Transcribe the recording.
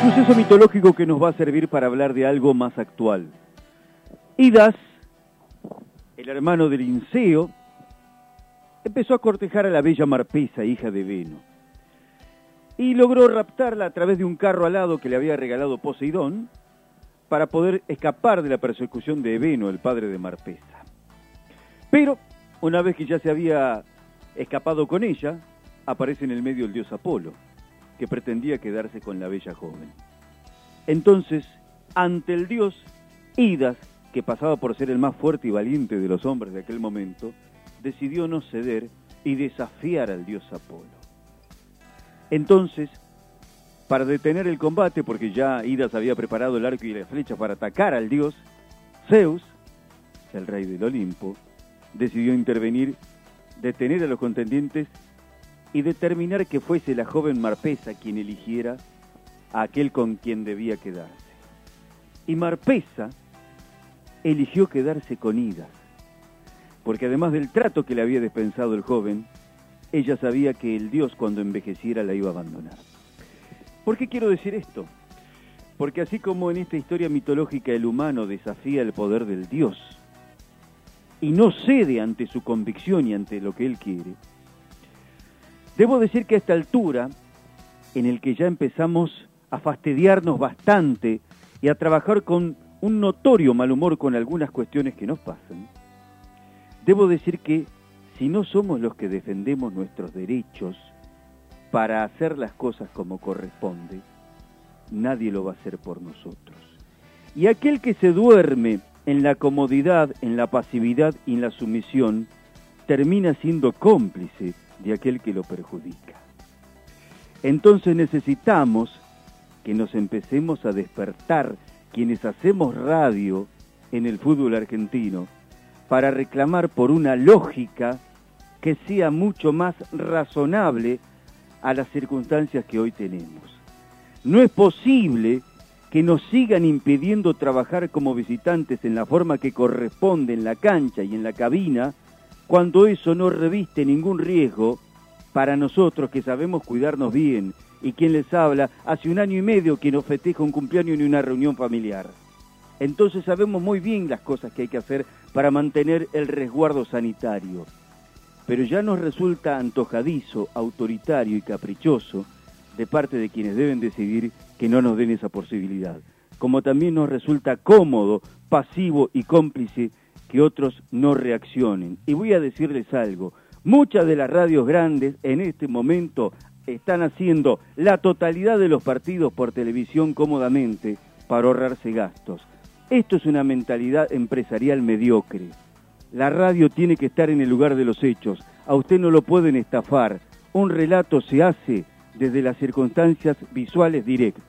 Suceso mitológico que nos va a servir para hablar de algo más actual. Idas, el hermano del Linceo, empezó a cortejar a la bella Marpesa, hija de Veno, y logró raptarla a través de un carro alado que le había regalado Poseidón para poder escapar de la persecución de Veno, el padre de Marpesa. Pero, una vez que ya se había escapado con ella, aparece en el medio el dios Apolo, que pretendía quedarse con la bella joven. Entonces, ante el dios, Idas, que pasaba por ser el más fuerte y valiente de los hombres de aquel momento, decidió no ceder y desafiar al dios Apolo. Entonces, para detener el combate, porque ya Idas había preparado el arco y la flecha para atacar al dios, Zeus, el rey del Olimpo, decidió intervenir, detener a los contendientes y determinar que fuese la joven Marpesa quien eligiera a aquel con quien debía quedarse. Y Marpesa eligió quedarse con Idas, porque además del trato que le había dispensado el joven, ella sabía que el dios cuando envejeciera la iba a abandonar. ¿Por qué quiero decir esto? Porque así como en esta historia mitológica el humano desafía el poder del dios y no cede ante su convicción y ante lo que él quiere, debo decir que a esta altura, en el que ya empezamos a fastidiarnos bastante y a trabajar con un notorio mal humor con algunas cuestiones que nos pasan, debo decir que si no somos los que defendemos nuestros derechos para hacer las cosas como corresponde, nadie lo va a hacer por nosotros. Y aquel que se duerme en la comodidad, en la pasividad y en la sumisión, termina siendo cómplice de aquel que lo perjudica. Entonces necesitamos que nos empecemos a despertar quienes hacemos radio en el fútbol argentino para reclamar por una lógica que sea mucho más razonable a las circunstancias que hoy tenemos. No es posible que nos sigan impidiendo trabajar como visitantes en la forma que corresponde en la cancha y en la cabina, cuando eso no reviste ningún riesgo para nosotros que sabemos cuidarnos bien y quien les habla hace un año y medio que no festeja un cumpleaños ni una reunión familiar. Entonces sabemos muy bien las cosas que hay que hacer para mantener el resguardo sanitario pero ya nos resulta antojadizo, autoritario y caprichoso de parte de quienes deben decidir que no nos den esa posibilidad, como también nos resulta cómodo, pasivo y cómplice que otros no reaccionen. Y voy a decirles algo, muchas de las radios grandes en este momento están haciendo la totalidad de los partidos por televisión cómodamente para ahorrarse gastos. Esto es una mentalidad empresarial mediocre. La radio tiene que estar en el lugar de los hechos. A usted no lo pueden estafar. Un relato se hace desde las circunstancias visuales directas.